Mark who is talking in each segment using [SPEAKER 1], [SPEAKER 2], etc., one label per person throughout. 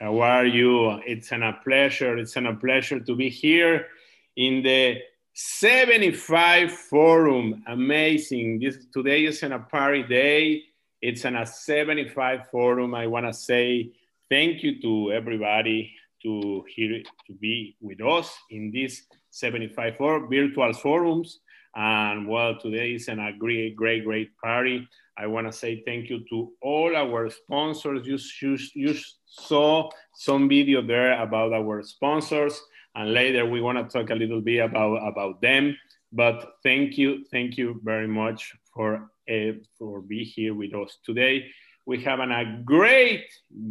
[SPEAKER 1] How are you? It's an, a pleasure. It's an, a pleasure to be here in the 75 Forum. Amazing. This today is an, a party day. It's an, a 75 Forum. I want to say thank you to everybody to here to be with us in this 75 for virtual forums. And well, today is an, a great, great, great party. I want to say thank you to all our sponsors. You, you, you saw some video there about our sponsors, and later we want to talk a little bit about, about them. But thank you, thank you very much for, uh, for being here with us today. We have an, a great,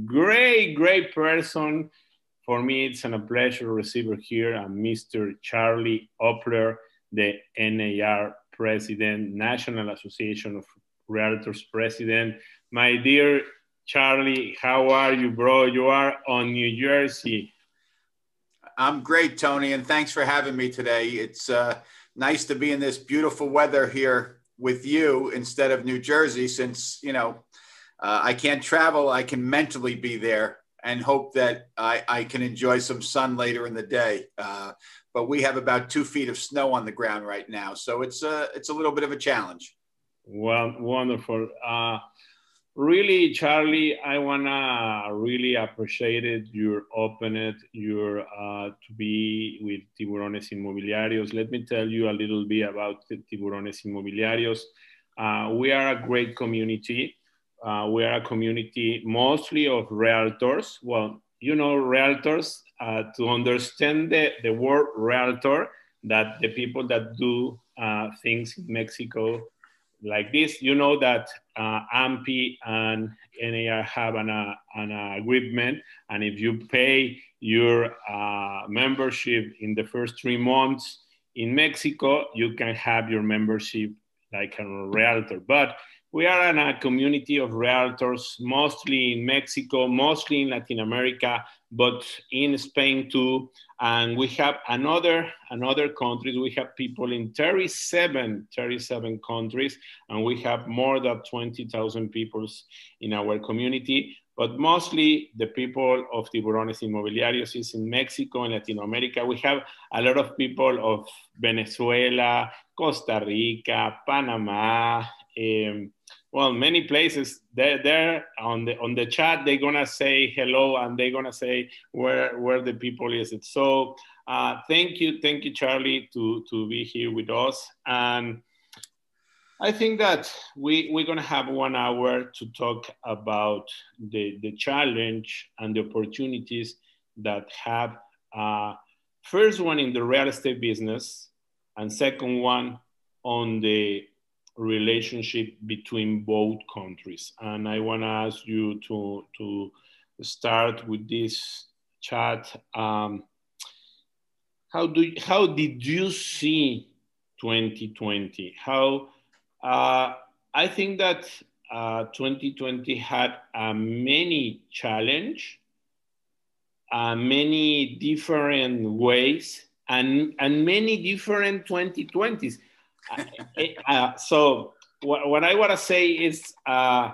[SPEAKER 1] great, great person. For me, it's an, a pleasure to receive her here, uh, Mr. Charlie Oppler, the NAR president, National Association of Realtors president. My dear Charlie, how are you, bro? You are on New Jersey.
[SPEAKER 2] I'm great, Tony, and thanks for having me today. It's uh, nice to be in this beautiful weather here with you instead of New Jersey, since you know uh, I can't travel. I can mentally be there and hope that I, I can enjoy some sun later in the day. Uh, but we have about two feet of snow on the ground right now, so it's a uh, it's a little bit of a challenge.
[SPEAKER 1] Well, wonderful. Really, Charlie, I wanna really appreciate it, your openness, your uh, to be with Tiburones Inmobiliarios. Let me tell you a little bit about Tiburones Inmobiliarios. Uh, we are a great community. Uh, we are a community mostly of realtors. Well, you know, realtors, uh, to understand the, the word realtor, that the people that do uh, things in Mexico like this, you know that uh, AMPI and NAR have an, uh, an agreement, and if you pay your uh, membership in the first three months in Mexico, you can have your membership like a realtor. But we are in a community of realtors, mostly in Mexico, mostly in Latin America, but in Spain too. And we have another another countries. We have people in 37, 37 countries, and we have more than 20,000 people in our community. But mostly the people of Tiburones Inmobiliarios is in Mexico and Latin America. We have a lot of people of Venezuela, Costa Rica, Panama, um, well many places they're there on the on the chat they're gonna say hello and they're gonna say where where the people is it. So uh, thank you thank you charlie to to be here with us. And i think that we we're gonna have one hour to talk about the the challenge and the opportunities that have uh, first one in the real estate business and second one on the relationship between both countries. And I want to ask you to, to start with this chat. Um, how, do, how did you see 2020? How, uh, I think that uh, 2020 had uh, many challenge, uh, many different ways, and, and many different 2020s uh, so what, what I want to say is uh,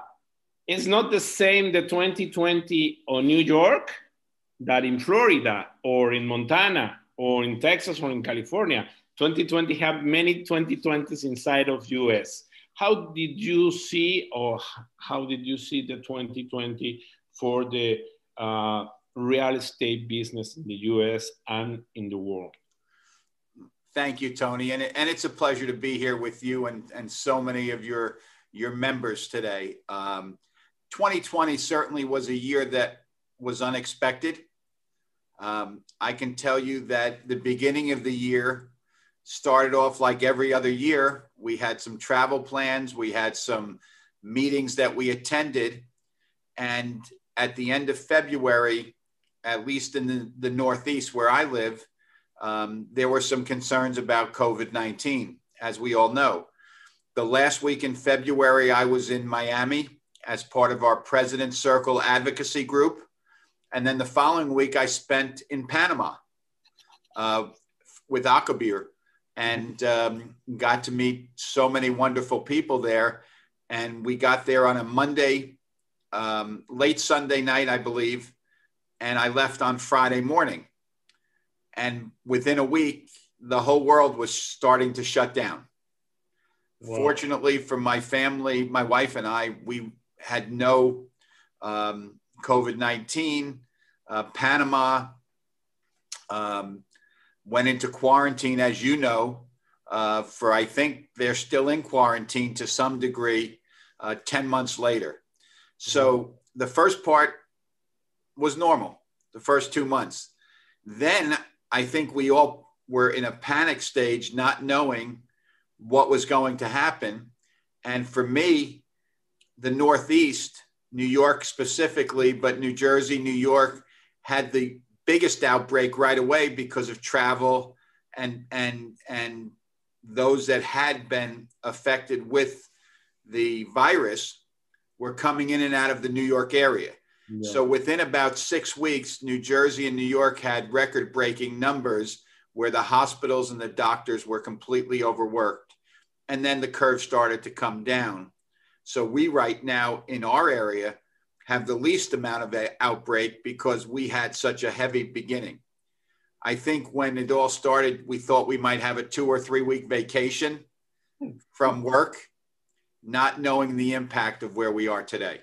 [SPEAKER 1] it's not the same the 2020 on New York that in Florida or in Montana or in Texas or in California. 2020 have many 2020s inside of US. How did you see or how did you see the 2020 for the uh, real estate business in the US and in the world?
[SPEAKER 2] Thank you, Tony. And, and it's a pleasure to be here with you and, and so many of your, your members today. Um, 2020 certainly was a year that was unexpected. Um, I can tell you that the beginning of the year started off like every other year. We had some travel plans, we had some meetings that we attended. And at the end of February, at least in the, the Northeast where I live, um, there were some concerns about COVID 19, as we all know. The last week in February, I was in Miami as part of our President's Circle advocacy group. And then the following week, I spent in Panama uh, with ACOBIR and um, got to meet so many wonderful people there. And we got there on a Monday, um, late Sunday night, I believe, and I left on Friday morning. And within a week, the whole world was starting to shut down. Wow. Fortunately for my family, my wife and I, we had no um, COVID 19. Uh, Panama um, went into quarantine, as you know, uh, for I think they're still in quarantine to some degree uh, 10 months later. So mm-hmm. the first part was normal, the first two months. Then I think we all were in a panic stage, not knowing what was going to happen. And for me, the Northeast, New York specifically, but New Jersey, New York had the biggest outbreak right away because of travel and and and those that had been affected with the virus were coming in and out of the New York area. Yeah. So within about six weeks, New Jersey and New York had record breaking numbers where the hospitals and the doctors were completely overworked. And then the curve started to come down. So we right now in our area have the least amount of outbreak because we had such a heavy beginning. I think when it all started, we thought we might have a two or three week vacation from work, not knowing the impact of where we are today.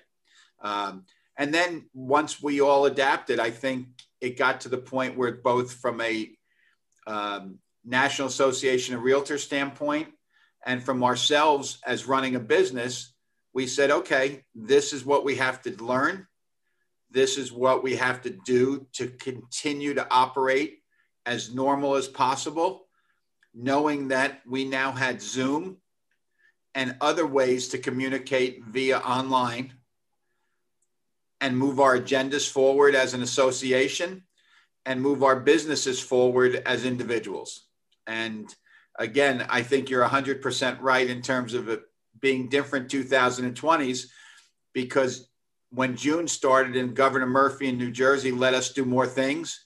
[SPEAKER 2] Um, and then once we all adapted, I think it got to the point where both from a um, National Association of Realtors standpoint and from ourselves as running a business, we said, okay, this is what we have to learn. This is what we have to do to continue to operate as normal as possible, knowing that we now had Zoom and other ways to communicate via online and move our agendas forward as an association and move our businesses forward as individuals. And again, I think you're 100% right in terms of it being different 2020s because when June started and Governor Murphy in New Jersey let us do more things,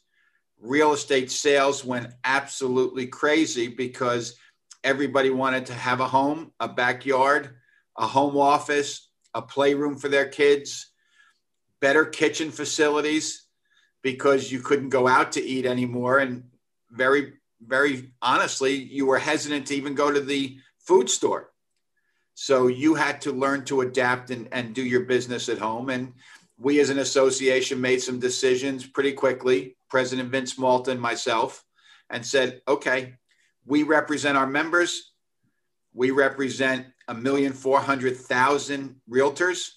[SPEAKER 2] real estate sales went absolutely crazy because everybody wanted to have a home, a backyard, a home office, a playroom for their kids, better kitchen facilities because you couldn't go out to eat anymore. And very, very honestly, you were hesitant to even go to the food store so you had to learn to adapt and, and do your business at home. And we as an association made some decisions pretty quickly, President Vince Malta and myself, and said, okay, we represent our members. We represent a million four hundred thousand realtors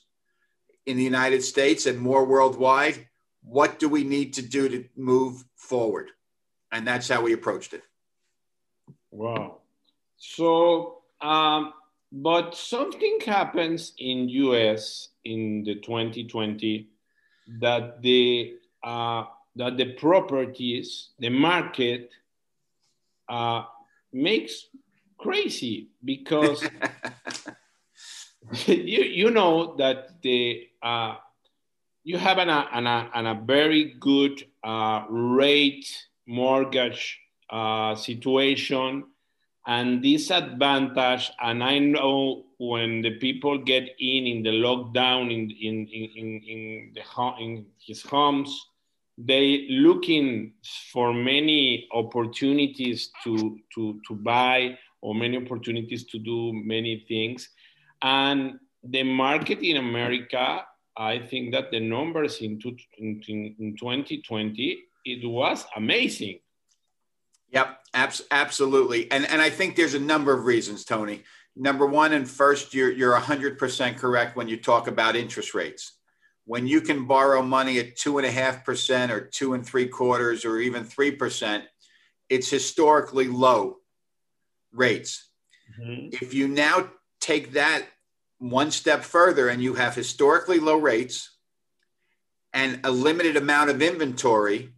[SPEAKER 2] in the United States and more worldwide. What do we need to do to move forward? And that's how we approached it.
[SPEAKER 1] Wow. So um, but something happens in US in the 2020 that the uh, that the properties, the market uh, makes crazy because you you know that the uh, you have an, an, an, a very good uh, rate mortgage uh, situation. And this advantage and i know when the people get in in the lockdown in in in, in the in his homes they looking for many opportunities to to to buy or many opportunities to do many things. And the market in america i think that the numbers in, two, in, in 2020 it was amazing
[SPEAKER 2] Yep, abs- absolutely. And and I think there's a number of reasons, Tony. Number one, and first, you're you're 100% correct when you talk about interest rates. When you can borrow money at two and a half percent or two and three quarters or even three percent, it's historically low rates. Mm-hmm. If you now take that one step further and you have historically low rates and a limited amount of inventory,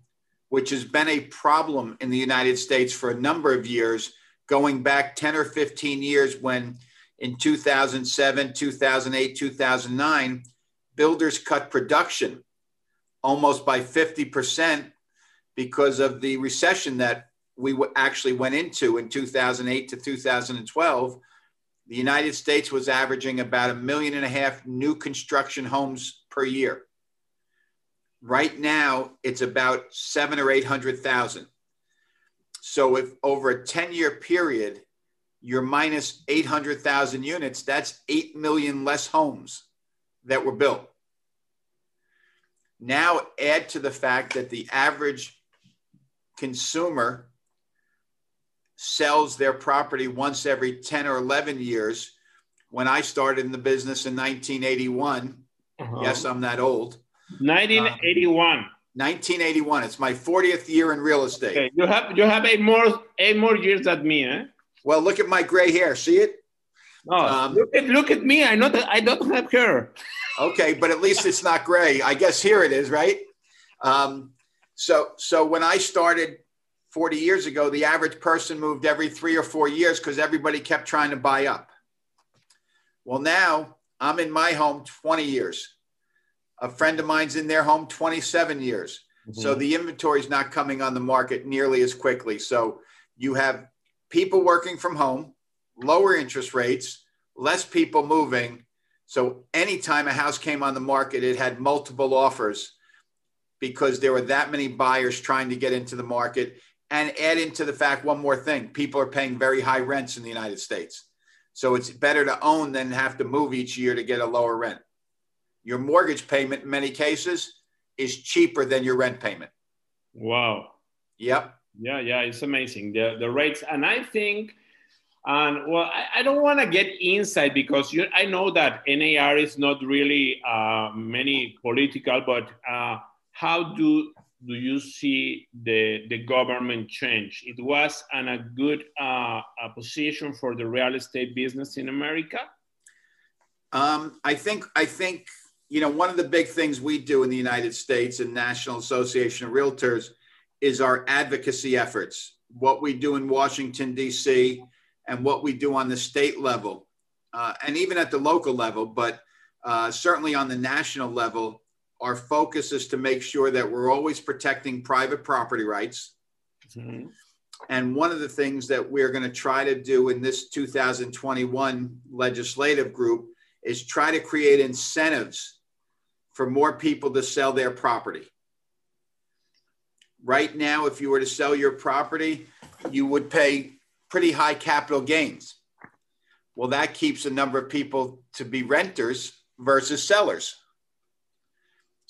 [SPEAKER 2] which has been a problem in the United States for a number of years, going back 10 or 15 years when in 2007, 2008, 2009, builders cut production almost by 50% because of the recession that we actually went into in 2008 to 2012. The United States was averaging about a million and a half new construction homes per year. Right now, it's about seven or 800,000. So if over a 10 year period, you're minus 800,000 units, that's 8 million less homes that were built. Now add to the fact that the average consumer sells their property once every 10 or 11 years. When I started in the business in 1981, uh-huh. yes, I'm that old.
[SPEAKER 1] 1981. Um,
[SPEAKER 2] 1981. It's my 40th year in real estate. Okay.
[SPEAKER 1] You have you have eight more eight more years than me, eh?
[SPEAKER 2] Well, look at my gray hair. See it?
[SPEAKER 1] Oh, um, look, at, look at me. I know that I don't have hair.
[SPEAKER 2] okay, but at least it's not gray. I guess here it is, right? Um, so, so when I started 40 years ago, the average person moved every three or four years because everybody kept trying to buy up. Well, now I'm in my home 20 years. A friend of mine's in their home 27 years. Mm-hmm. So the inventory is not coming on the market nearly as quickly. So you have people working from home, lower interest rates, less people moving. So anytime a house came on the market, it had multiple offers because there were that many buyers trying to get into the market. And add into the fact one more thing people are paying very high rents in the United States. So it's better to own than have to move each year to get a lower rent. Your mortgage payment, in many cases, is cheaper than your rent payment.
[SPEAKER 1] Wow.
[SPEAKER 2] Yep.
[SPEAKER 1] Yeah, yeah, it's amazing. The, the rates. And I think, and well, I, I don't want to get inside because you, I know that NAR is not really uh, many political, but uh, how do do you see the, the government change? It was in a good uh, a position for the real estate business in America.
[SPEAKER 2] Um, I think I think you know one of the big things we do in the United States and National Association of Realtors is our advocacy efforts. What we do in Washington D.C. and what we do on the state level, uh, and even at the local level, but uh, certainly on the national level our focus is to make sure that we're always protecting private property rights. Mm-hmm. And one of the things that we're going to try to do in this 2021 legislative group is try to create incentives for more people to sell their property. Right now, if you were to sell your property, you would pay pretty high capital gains. Well, that keeps a number of people to be renters versus sellers.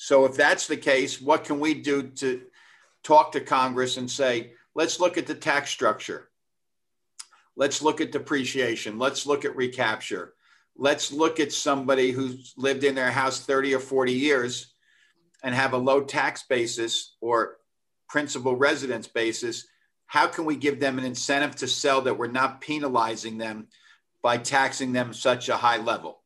[SPEAKER 2] So if that's the case, what can we do to talk to Congress and say, let's look at the tax structure. Let's look at depreciation. Let's look at recapture. Let's look at somebody who's lived in their house 30 or 40 years and have a low tax basis or principal residence basis. How can we give them an incentive to sell that we're not penalizing them by taxing them such a high level?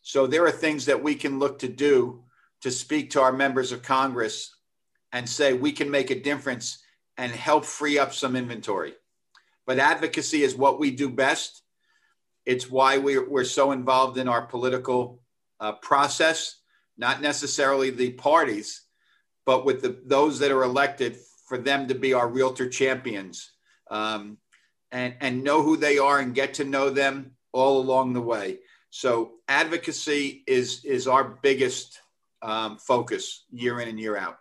[SPEAKER 2] So there are things that we can look to do to speak to our members of Congress and say we can make a difference and help free up some inventory. But advocacy is what we do best. It's why we're, we're so involved in our political uh, process, not necessarily the parties, but with the, those that are elected for them to be our realtor champions um, and, and know who they are and get to know them all along the way. So advocacy is, is our biggest um, focus year in and year out?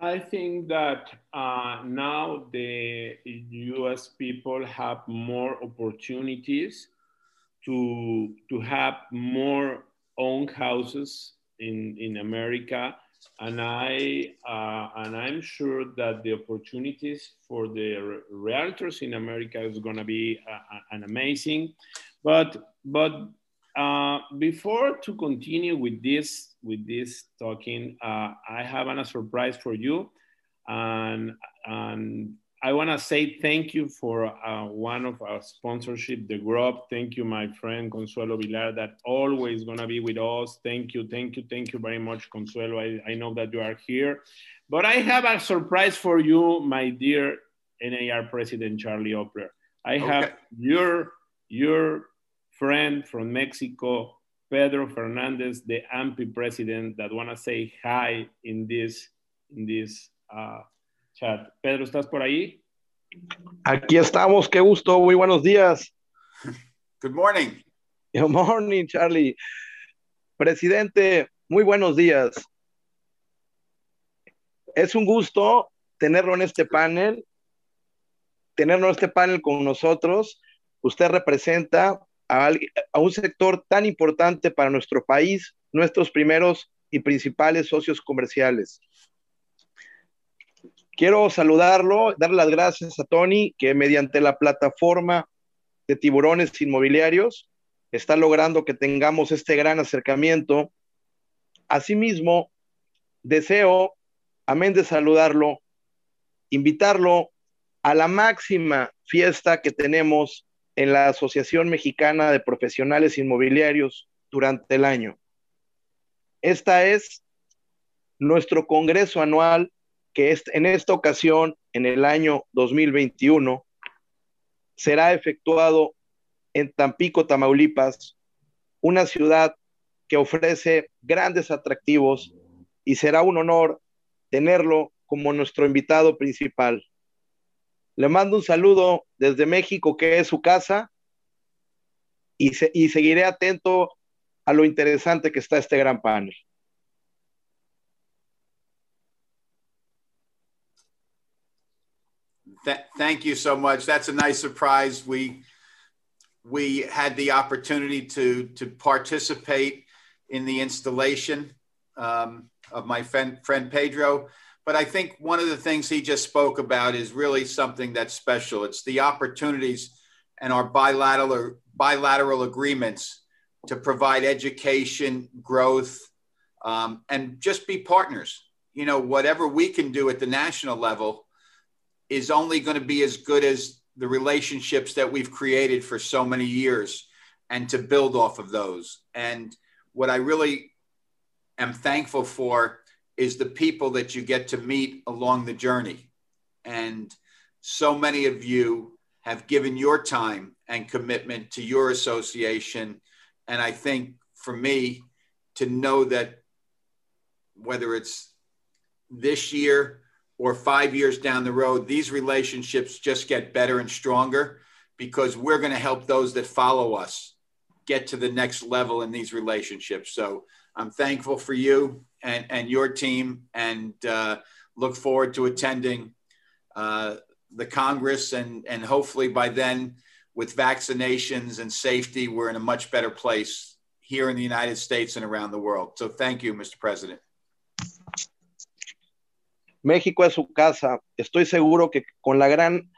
[SPEAKER 1] I think that uh, now the US people have more opportunities to, to have more own houses in, in America. And, I, uh, and I'm sure that the opportunities for the realtors in America is going to be uh, an amazing. But, but uh, before to continue with this with this talking, uh, I have a surprise for you, and and I want to say thank you for uh, one of our sponsorship, the Grub. Thank you, my friend Consuelo Vilar, that always gonna be with us. Thank you, thank you, thank you very much, Consuelo. I, I know that you are here, but I have a surprise for you, my dear NAR President Charlie Oppler. I have your your friend from Mexico, Pedro Fernandez, the AMPI president, that wanna say hi in this in this. Uh, chat. Pedro, ¿estás por ahí?
[SPEAKER 3] Aquí estamos, qué gusto, muy buenos días.
[SPEAKER 2] Good morning.
[SPEAKER 3] Good morning, Charlie. Presidente, muy buenos días. Es un gusto tenerlo en este panel, tenerlo en este panel con nosotros. Usted representa a, un sector tan importante para nuestro país, nuestros primeros y principales socios comerciales. Quiero saludarlo, dar las gracias a Tony, que mediante la plataforma de tiburones inmobiliarios está logrando que tengamos este gran acercamiento. Asimismo, deseo, amén de saludarlo, invitarlo a la máxima fiesta que tenemos en la Asociación Mexicana de Profesionales Inmobiliarios durante el año. Esta es nuestro Congreso anual que en esta ocasión, en el año 2021, será efectuado en Tampico, Tamaulipas, una ciudad que ofrece grandes atractivos y será un honor tenerlo como nuestro invitado principal. Le mando un saludo desde México, que es su casa, y, y seguiré atento a lo interesante que está este gran panel.
[SPEAKER 2] Th thank you so much. That's a nice surprise. We we had the opportunity to to participate in the installation um, of my friend, friend Pedro. But I think one of the things he just spoke about is really something that's special. It's the opportunities and our bilateral bilateral agreements to provide education, growth, um, and just be partners. You know, whatever we can do at the national level, is only going to be as good as the relationships that we've created for so many years and to build off of those. And what I really am thankful for is the people that you get to meet along the journey. And so many of you have given your time and commitment to your association. And I think for me to know that whether it's this year or five years down the road, these relationships just get better and stronger because we're going to help those that follow us get to the next level in these relationships. So I'm thankful for you and, and your team and uh, look forward to attending uh, the Congress. And, and hopefully by then, with vaccinations and safety, we're in a much better place here in the United States and around the world. So thank you, Mr. President.
[SPEAKER 3] México es su casa. Estoy seguro que con la gran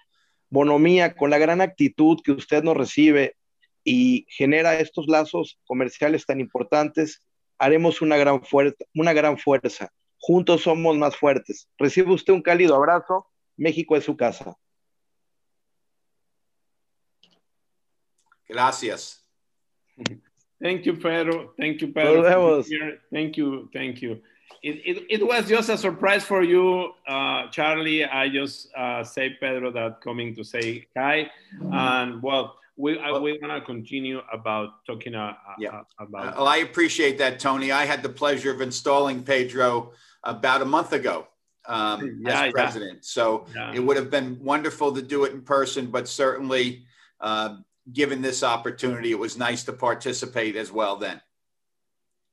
[SPEAKER 3] bonomía, con la gran actitud que usted nos recibe y genera estos lazos comerciales tan importantes, haremos una gran, fuerza, una gran fuerza. Juntos somos más fuertes. Recibe usted un cálido abrazo. México es su casa.
[SPEAKER 2] Gracias.
[SPEAKER 1] Thank you, Pedro. Thank you, Pedro. Thank you, thank you. it, it, it, was just a surprise for you, uh, Charlie. I just uh, say Pedro that coming to say hi, and well, we well, we want to continue about talking uh, uh
[SPEAKER 2] yeah.
[SPEAKER 1] about.
[SPEAKER 2] well, I appreciate that, Tony. I had the pleasure of installing Pedro about a month ago um, yeah, as president, yeah. so it would have been wonderful to do it in person, but certainly. Uh, given this opportunity, it was nice to participate as well then.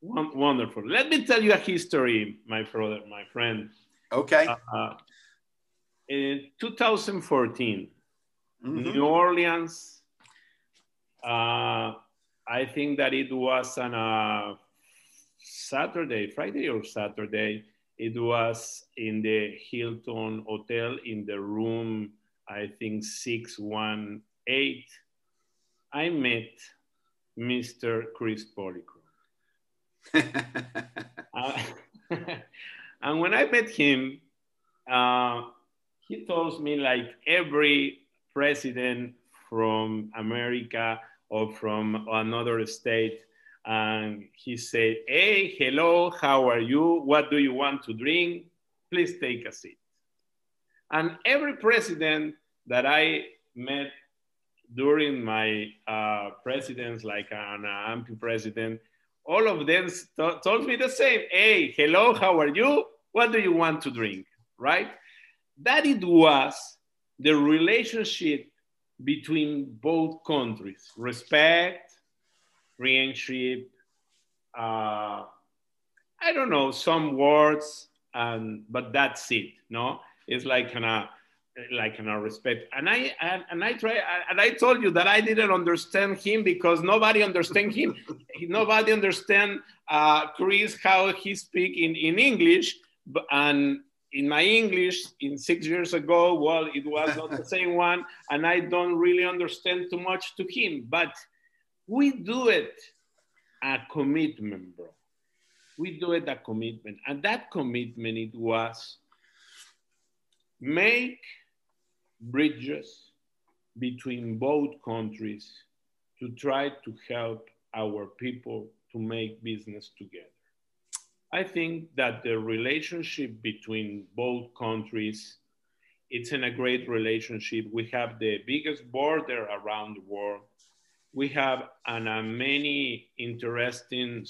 [SPEAKER 1] Wonderful. Let me tell you a history, my brother, my friend.
[SPEAKER 2] Okay. Uh, uh
[SPEAKER 1] in 2014, mm-hmm. New Orleans, uh, I think that it was on a Saturday, Friday or Saturday. It was in the Hilton Hotel in the room, I think 618. I met Mr. Chris Polico uh, and when I met him, uh, he told me like every president from America or from another state, and he said, "Hey, hello, how are you? What do you want to drink? Please take a seat." And every president that I met during my uh, presidents, like an AMPI president, all of them told me the same. Hey, hello, how are you? What do you want to drink? Right? That it was the relationship between both countries respect, friendship, uh, I don't know, some words, and but that's it. No, it's like kind of like in our respect. And I and, and I try and I told you that I didn't understand him because nobody understand him. nobody understand uh, Chris how he speak in, in English. And in my English, in six years ago, well, it was not the same one, and I don't really understand too much to him. But we do it a commitment, bro. We do it a commitment, and that commitment it was make bridges between both countries to try to help our people to make business together. I think that the relationship between both countries, it's in a great relationship. We have the biggest border around the world. We have an, uh, many interesting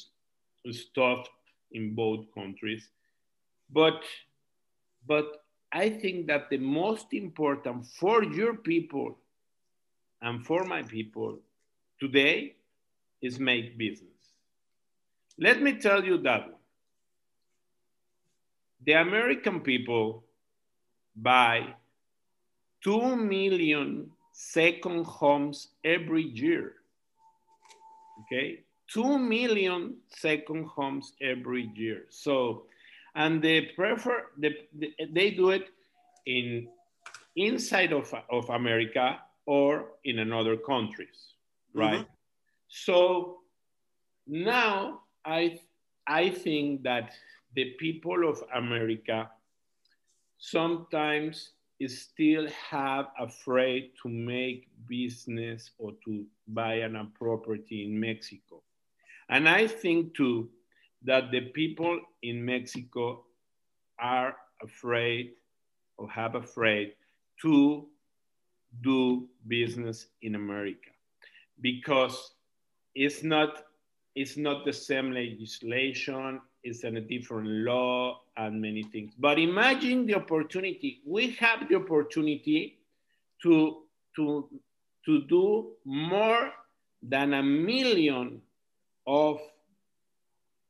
[SPEAKER 1] stuff in both countries. But, but I think that the most important for your people and for my people today is make business. Let me tell you that one. The American people buy 2 million second homes every year. Okay? 2 million second homes every year. So and they prefer the, the, they do it in inside of, of America or in another countries, right? Mm-hmm. So now I I think that the people of America sometimes still have afraid to make business or to buy a property in Mexico. And I think too that the people in Mexico are afraid or have afraid to do business in America because it's not it's not the same legislation it's in a different law and many things but imagine the opportunity we have the opportunity to to to do more than a million of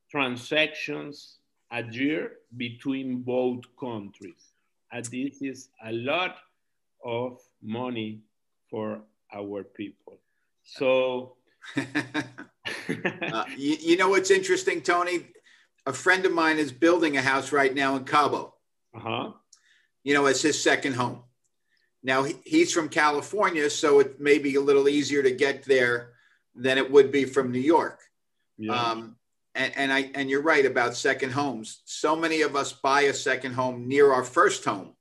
[SPEAKER 1] transactions a year between both countries. And this is a lot of money for our people. So,
[SPEAKER 2] uh, you, you, know what's interesting, Tony? A friend of mine is building a house right now in Cabo. Uh huh. You know, it's his second home. Now he, he's from California, so it may be a little easier to get there than it would be from New York. Yeah. Um, and, and I and you're right about second homes. So many of us buy a second home near our first home,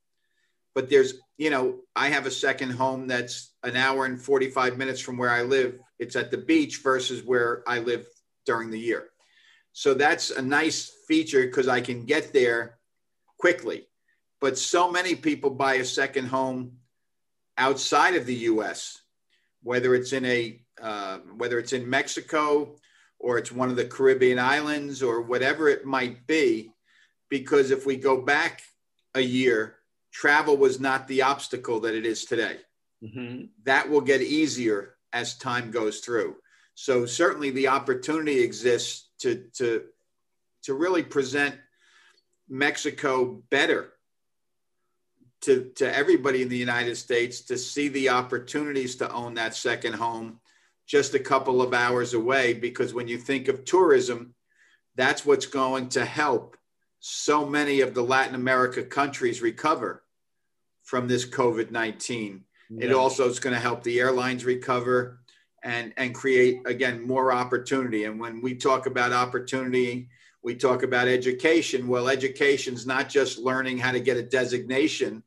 [SPEAKER 2] but there's you know I have a second home that's an hour and 45 minutes from where I live. It's at the beach versus where I live during the year. So that's a nice feature because I can get there quickly. But so many people buy a second home outside of the U.S., whether it's in a uh, whether it's in Mexico or it's one of the Caribbean islands or whatever it might be. Because if we go back a year, travel was not the obstacle that it is today. Mm-hmm. That will get easier as time goes through. So certainly the opportunity exists to to to really present Mexico better to, to everybody in the United States to see the opportunities to own that second home just a couple of hours away because when you think of tourism, that's what's going to help so many of the Latin America countries recover from this COVID 19. Yeah. It also is going to help the airlines recover and, and create, again, more opportunity. And when we talk about opportunity, we talk about education. Well, education is not just learning how to get a designation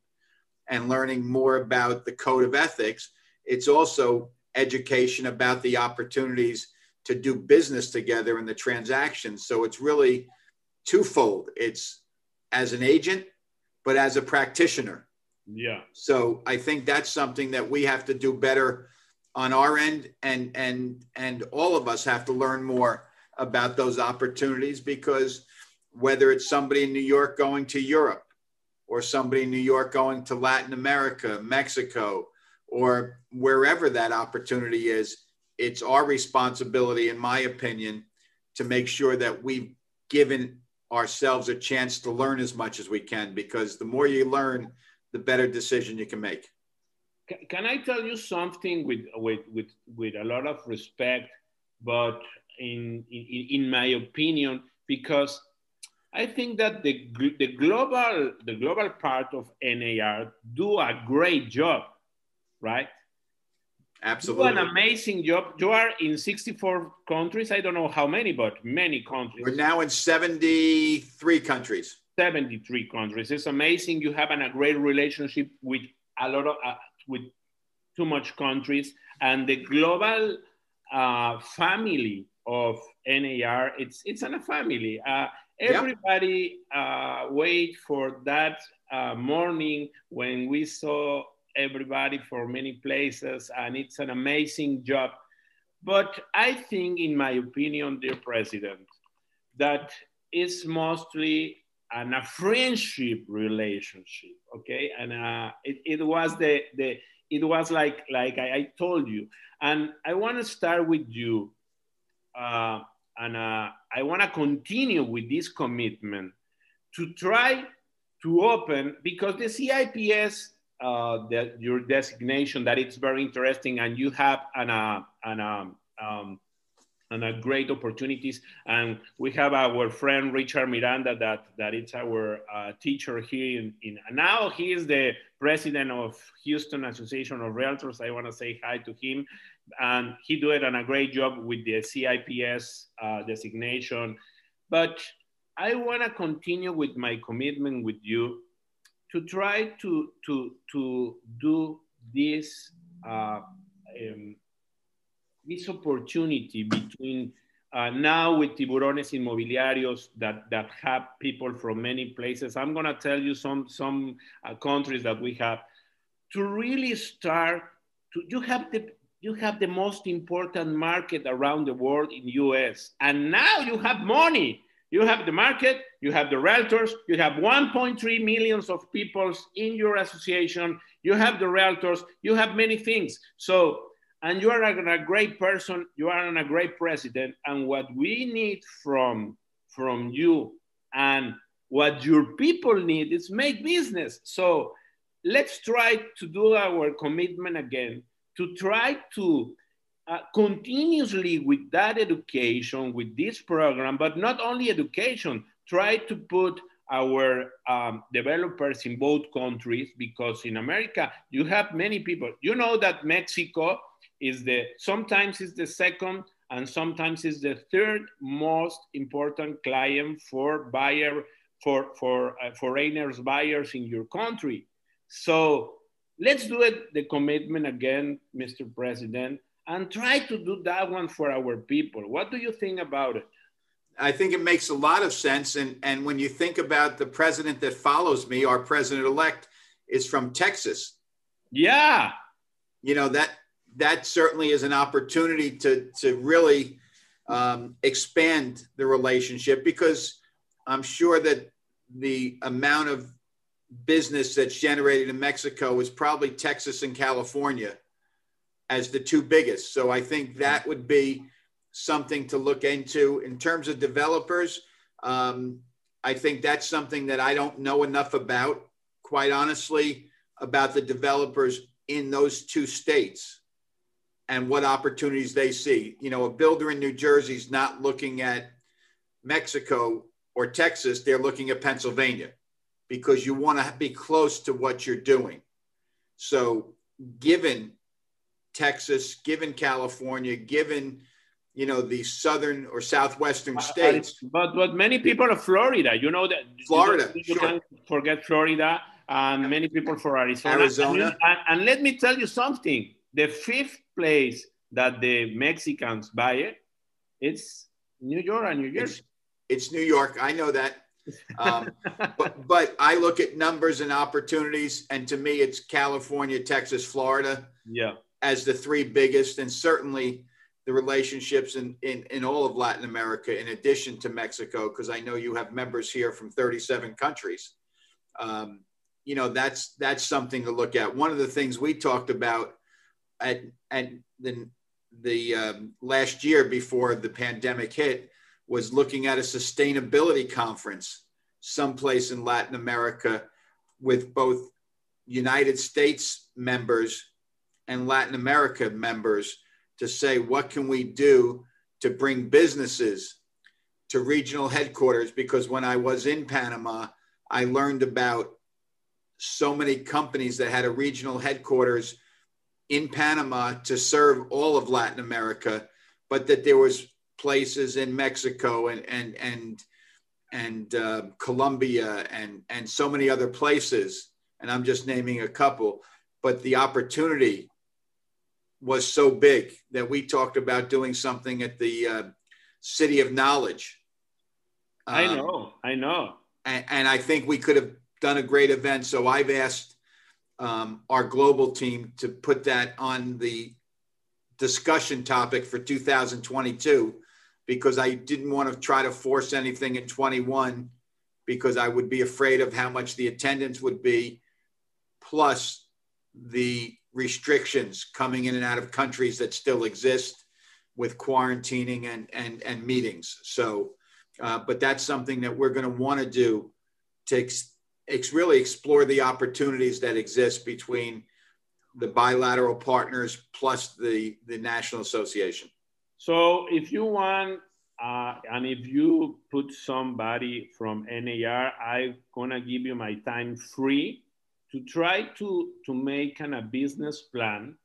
[SPEAKER 2] and learning more about the code of ethics. It's also education about the opportunities to do business together in the transactions. So it's really twofold. It's as an agent, but as a practitioner.
[SPEAKER 1] Yeah.
[SPEAKER 2] So I think that's something that we have to do better on our end and and and all of us have to learn more about those opportunities because whether it's somebody in New York going to Europe or somebody in New York going to Latin America, Mexico, or wherever that opportunity is, it's our responsibility, in my opinion, to make sure that we've given ourselves a chance to learn as much as we can because the more you learn, the better decision you can make.
[SPEAKER 1] Can I tell you something with, with, with, with a lot of respect, but in, in, in my opinion, because I think that the, the, global, the global part of NAR do a great job, right?
[SPEAKER 2] Absolutely.
[SPEAKER 1] Do an amazing job. You are in 64 countries. I don't know how many, but many countries.
[SPEAKER 2] We're now in 73 countries.
[SPEAKER 1] 73 countries. It's amazing. You have an, a great relationship with a lot of, uh, with too much countries. And the global uh, family of NAR, it's, it's in a family. Uh, everybody. Uh, wait for that uh, morning when we saw everybody for many places, and it's an amazing job. But I think, in my opinion, dear President, that it's mostly an, a friendship relationship, okay? And uh, it, it was the, the it was like like I, I told you, and I want to start with you, uh, and uh, I want to continue with this commitment to try to open because the CIPS uh, that your designation that it's very interesting and you have an, uh, an, um, um, and a great opportunities. And we have our friend Richard Miranda that that is our uh, teacher here in, in now he is the president of Houston Association of Realtors. I want to say hi to him, and he did a great job with the CIPS uh, designation. But I want to continue with my commitment with you to try to, to, to do this, uh, um, this opportunity between uh, now with tiburones inmobiliarios that, that have people from many places. I'm gonna tell you some, some uh, countries that we have to really start to, you have the, you have the most important market around the world in US and now you have money you have the market, you have the realtors, you have 1.3 millions of people in your association, you have the realtors, you have many things. So, and you are a, great person, you are a great president. And what we need from, from you and what your people need is make business. So let's try to do our commitment again to try to uh, continuously with that education, with this program, but not only education, try to put our um, developers in both countries because in America you have many people. You know that Mexico is the sometimes is the second and sometimes is the third most important client for buyer for for uh, foreigners buyers in your country. So let's do it the commitment again, Mr. President and try to do that one for our people. What do you think about it?
[SPEAKER 2] I think it makes a lot of sense. And, and when you think about the president that follows me, our president elect is from Texas.
[SPEAKER 1] Yeah.
[SPEAKER 2] You know, that that certainly is an opportunity to, to really um, expand the relationship because I'm sure that the amount of business that's generated in Mexico is probably Texas and California as the two biggest. So I think that would be something to look into in terms of developers. Um, I think that's something that I don't know enough about, quite honestly, about the developers in those two states and what opportunities they see. You know, a builder in New Jersey is not looking at Mexico or Texas, they're looking at Pennsylvania because you want to be close to what you're doing. So, given Texas, given California, given you know the southern or southwestern states.
[SPEAKER 1] But but many people of Florida, you know that
[SPEAKER 2] Florida,
[SPEAKER 1] you, sure. can't forget Florida and many people for Arizona.
[SPEAKER 2] Arizona.
[SPEAKER 1] And, and let me tell you something: the fifth place that the Mexicans buy it, it's New York and New Jersey.
[SPEAKER 2] It's, it's New York. I know that. Um, but, but I look at numbers and opportunities, and to me, it's California, Texas, Florida
[SPEAKER 1] yeah.
[SPEAKER 2] as the three biggest, and certainly the relationships in, in, in all of Latin America, in addition to Mexico, because I know you have members here from 37 countries. Um, you know, that's that's something to look at. One of the things we talked about at at the the um, last year before the pandemic hit was looking at a sustainability conference someplace in Latin America with both United States members and Latin America members to say what can we do to bring businesses to regional headquarters? Because when I was in Panama I learned about so many companies that had a regional headquarters in Panama to serve all of Latin America but that there was places in Mexico and and and and uh, Colombia and and so many other places, and I'm just naming a couple. But the opportunity was so big that we talked about doing something at the uh, City of Knowledge.
[SPEAKER 1] Um, I know, I know,
[SPEAKER 2] and, and, I think we could have done a great event. So I've asked um, our global team to put that on the discussion topic for 2022 because I didn't want to try to force anything in 21 because I would be afraid of how much the attendance would be, plus the restrictions coming in and out of countries that still exist with quarantining and, and, and meetings. So, uh, but that's something that we're going to want to do to ex- really explore the opportunities that exist between the bilateral partners plus the, the National Association.
[SPEAKER 1] So if you want, uh, and if you put somebody from NAR, I'm gonna give you my time free to try to to make an, a business plan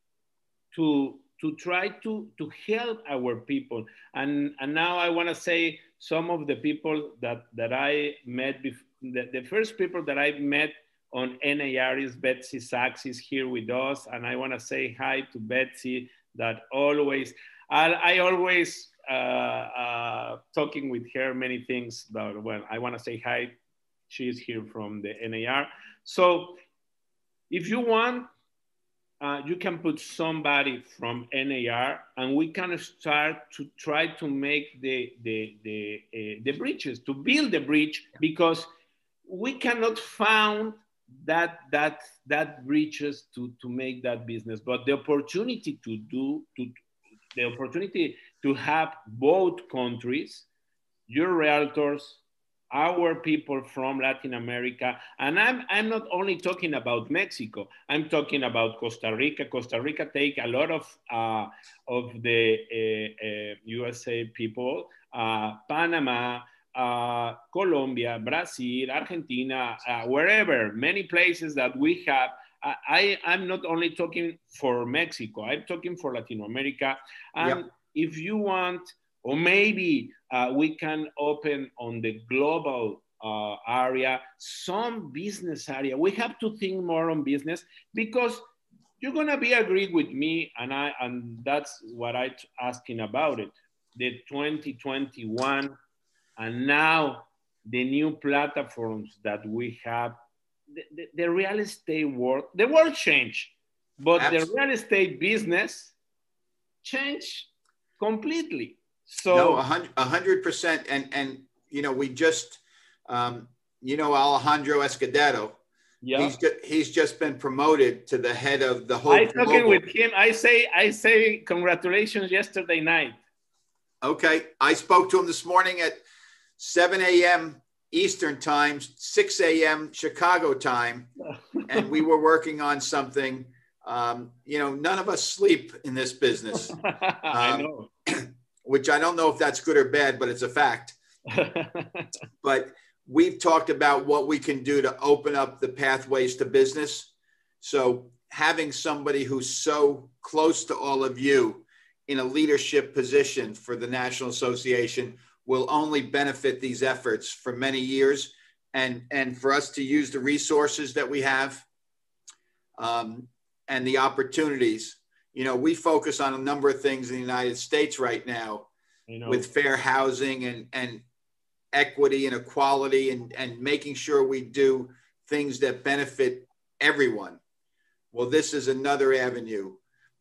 [SPEAKER 1] to to try to to help our people. And and now I want to say some of the people that that I met. Before, the, the first people that I met on NAR is Betsy Sachs is here with us, and I want to say hi to Betsy that always I, I always uh, uh, talking with her many things, but well, I want to say hi, she's here from the NAR. So if you want, uh, you can put somebody from NAR, and we can start to try to make the the the, uh, the bridges to build the bridge because we cannot found that that that bridges to to make that business, but the opportunity to do to the opportunity to have both countries, your realtors, our people from Latin America, and I'm, I'm not only talking about Mexico, I'm talking about Costa Rica. Costa Rica take a lot of, uh, of the uh, uh, USA people, uh, Panama, uh, Colombia, Brazil, Argentina, uh, wherever, many places that we have I, I'm not only talking for Mexico, I'm talking for Latin America. And yep. if you want, or maybe uh, we can open on the global uh, area some business area. We have to think more on business because you're gonna be agreed with me, and I and that's what I'm asking about it. The 2021, and now the new platforms that we have the, the, real estate world, the world changed, but Absolutely. the real estate business changed completely. So
[SPEAKER 2] no, a hundred percent. And and you know, we just um, you know Alejandro Escudero. Yeah. He's just, he's just been promoted to the head of the whole.
[SPEAKER 1] I talking with him. I say I say congratulations yesterday night.
[SPEAKER 2] Okay, I spoke to him this morning at 7 a.m. Eastern time, 6 a.m. Chicago time, and we were working on something. Um, you know, none of us sleep in this business. Um, I know. Which I don't know if that's good or bad, but it's a fact. but we've talked about what we can do to open up the pathways to business. So having somebody who's so close to all of you in a leadership position for the National Association will only benefit these efforts for many years. and and for us to use the resources that we have um, and the opportunities. You know, we focus on a number of things in the United States right now with fair housing and and equity and equality and and making sure we do things that benefit everyone. Well, this is another avenue.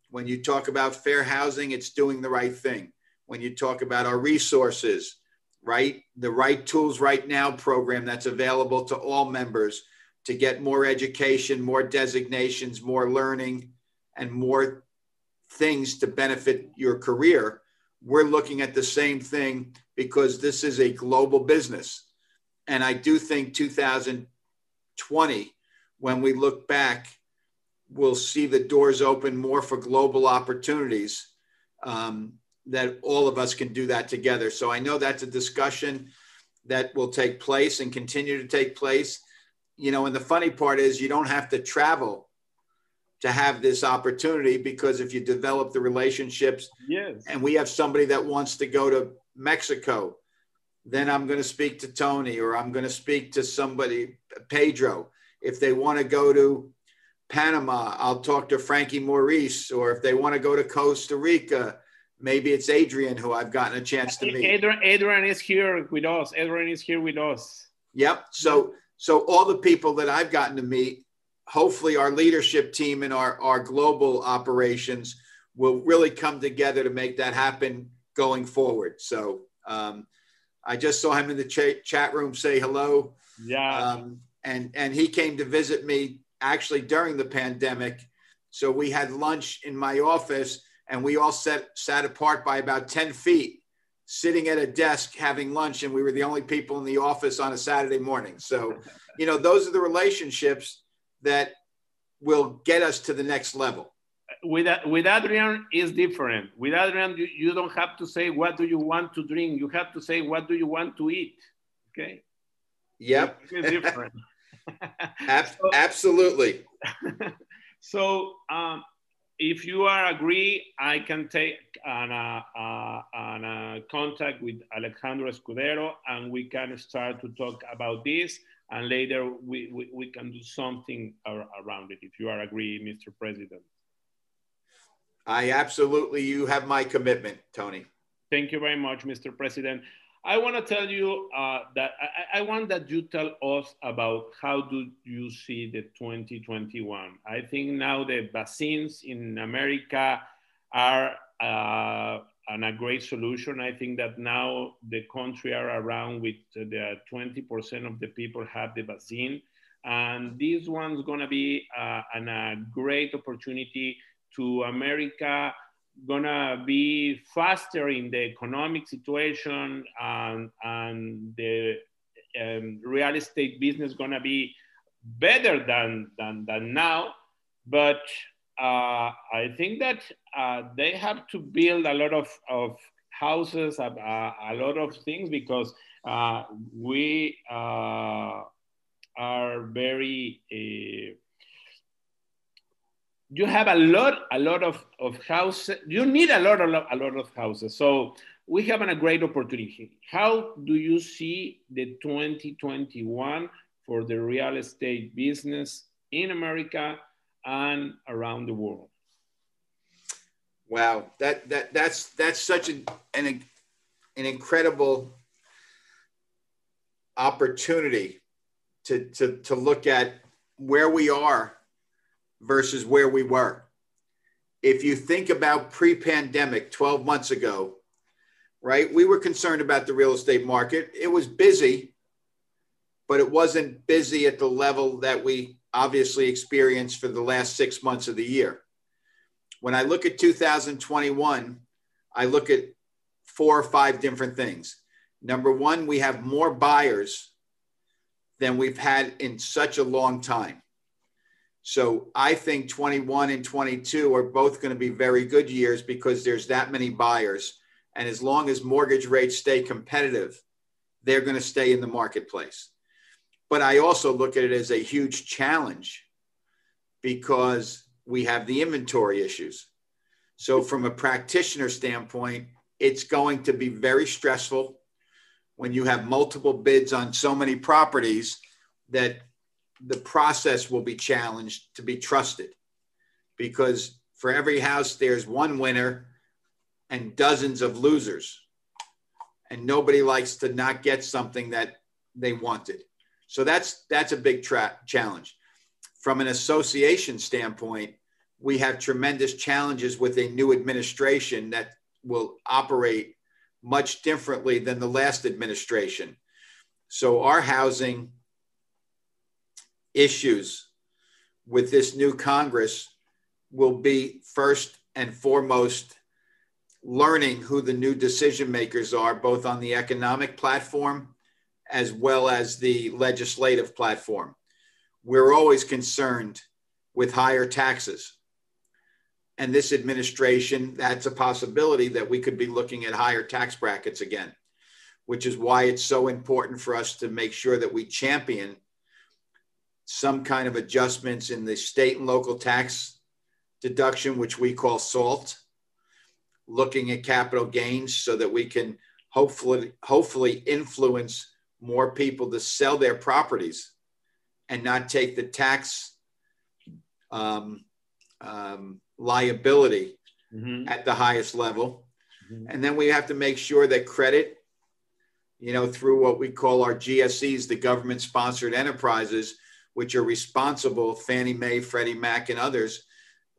[SPEAKER 2] When you talk about fair housing, it's doing the right thing. When you talk about our resources, right? The Right Tools Right Now program that's available to all members to get more education, more designations, more learning, and more things to benefit your career. We're looking at the same thing because this is a global business. And I do think 2020, when we look back, we'll see the doors open more for global opportunities. Um, that all of us can do that together. So I know that's a discussion that will take place and continue to take place. You know, and the funny part is you don't have to travel to have this opportunity because if you develop the relationships,
[SPEAKER 1] yes.
[SPEAKER 2] and we have somebody that wants to go to Mexico, then I'm going to speak to Tony or I'm going to speak to somebody, Pedro. If they want to go to Panama, I'll talk to Frankie Maurice, or if they want to go to Costa Rica, maybe it's Adrian who I've gotten a chance to meet.
[SPEAKER 1] Adrian, Adrian is here with us. Adrian is here with us.
[SPEAKER 2] Yep. So so all the people that I've gotten to meet, hopefully our leadership team and our, our global operations will really come together to make that happen going forward. So um, I just saw him in the ch- chat room say hello.
[SPEAKER 1] Yeah.
[SPEAKER 2] Um, and and he came to visit me actually during the pandemic. So we had lunch in my office and we all sat, sat apart by about 10 feet, sitting at a desk having lunch, and we were the only people in the office on a Saturday morning. So, you know, those are the relationships that will get us to the next level.
[SPEAKER 1] With, with Adrian is different. With Adrian, you, you don't have to say what do you want to drink. You have to say what do you want to eat. Okay.
[SPEAKER 2] Yep.
[SPEAKER 1] It's different.
[SPEAKER 2] Absolutely.
[SPEAKER 1] so um, if you are agree, I can take an, uh, uh, an uh, contact with Alejandro Escudero and we can start to talk about this. And later we, we, we can do something around it if you are agree, Mr. President.
[SPEAKER 2] I absolutely, you have my commitment, Tony.
[SPEAKER 1] Thank you very much, Mr. President. I want to tell you uh, that I, I, want that you tell us about how do you see the 2021. I think now the vaccines in America are uh, and a great solution. I think that now the country are around with the 20% of the people have the vaccine. And this one's gonna be uh, an, a great opportunity to America gonna be faster in the economic situation and, and the um, real estate business gonna be better than, than, than now. But uh, I think that uh, they have to build a lot of, of houses, a, a, lot of things because uh, we uh, are very uh, you have a lot, a lot of, of houses. You need a lot, a lot, a lot of houses. So we have a great opportunity. How do you see the 2021 for the real estate business in America and around the world?
[SPEAKER 2] Wow, that that that's that's such an an, an incredible opportunity to, to to look at where we are versus where we were. If you think about pre pandemic 12 months ago, right, we were concerned about the real estate market. It was busy, but it wasn't busy at the level that we obviously experienced for the last six months of the year. When I look at 2021, I look at four or five different things. Number one, we have more buyers than we've had in such a long time. So I think 21 and 22 are both going to be very good years because there's that many buyers. And as long as mortgage rates stay competitive, they're going to stay in the marketplace. But I also look at it as a huge challenge because we have the inventory issues. So, from a practitioner standpoint, it's going to be very stressful when you have multiple bids on so many properties that the process will be challenged to be trusted because for every house, there's one winner and dozens of losers. And nobody likes to not get something that they wanted. So that's that's a big tra- challenge. From an association standpoint, we have tremendous challenges with a new administration that will operate much differently than the last administration. So our housing issues with this new Congress will be first and foremost learning who the new decision makers are, both on the economic platform as well as the legislative platform. We're always concerned with higher taxes. And this administration, that's a possibility that we could be looking at higher tax brackets again, which is why it's so important for us to make sure that we champion some kind of adjustments in the state and local tax deduction, which we call SALT, looking at capital gains so that we can hopefully hopefully influence more people to sell their properties and not take the tax um, um, liability mm-hmm. at the highest level. Mm-hmm. And then we have to make sure that credit, you know, through what we call our GSEs, the government sponsored enterprises, which are responsible, Fannie Mae, Freddie Mac, and others,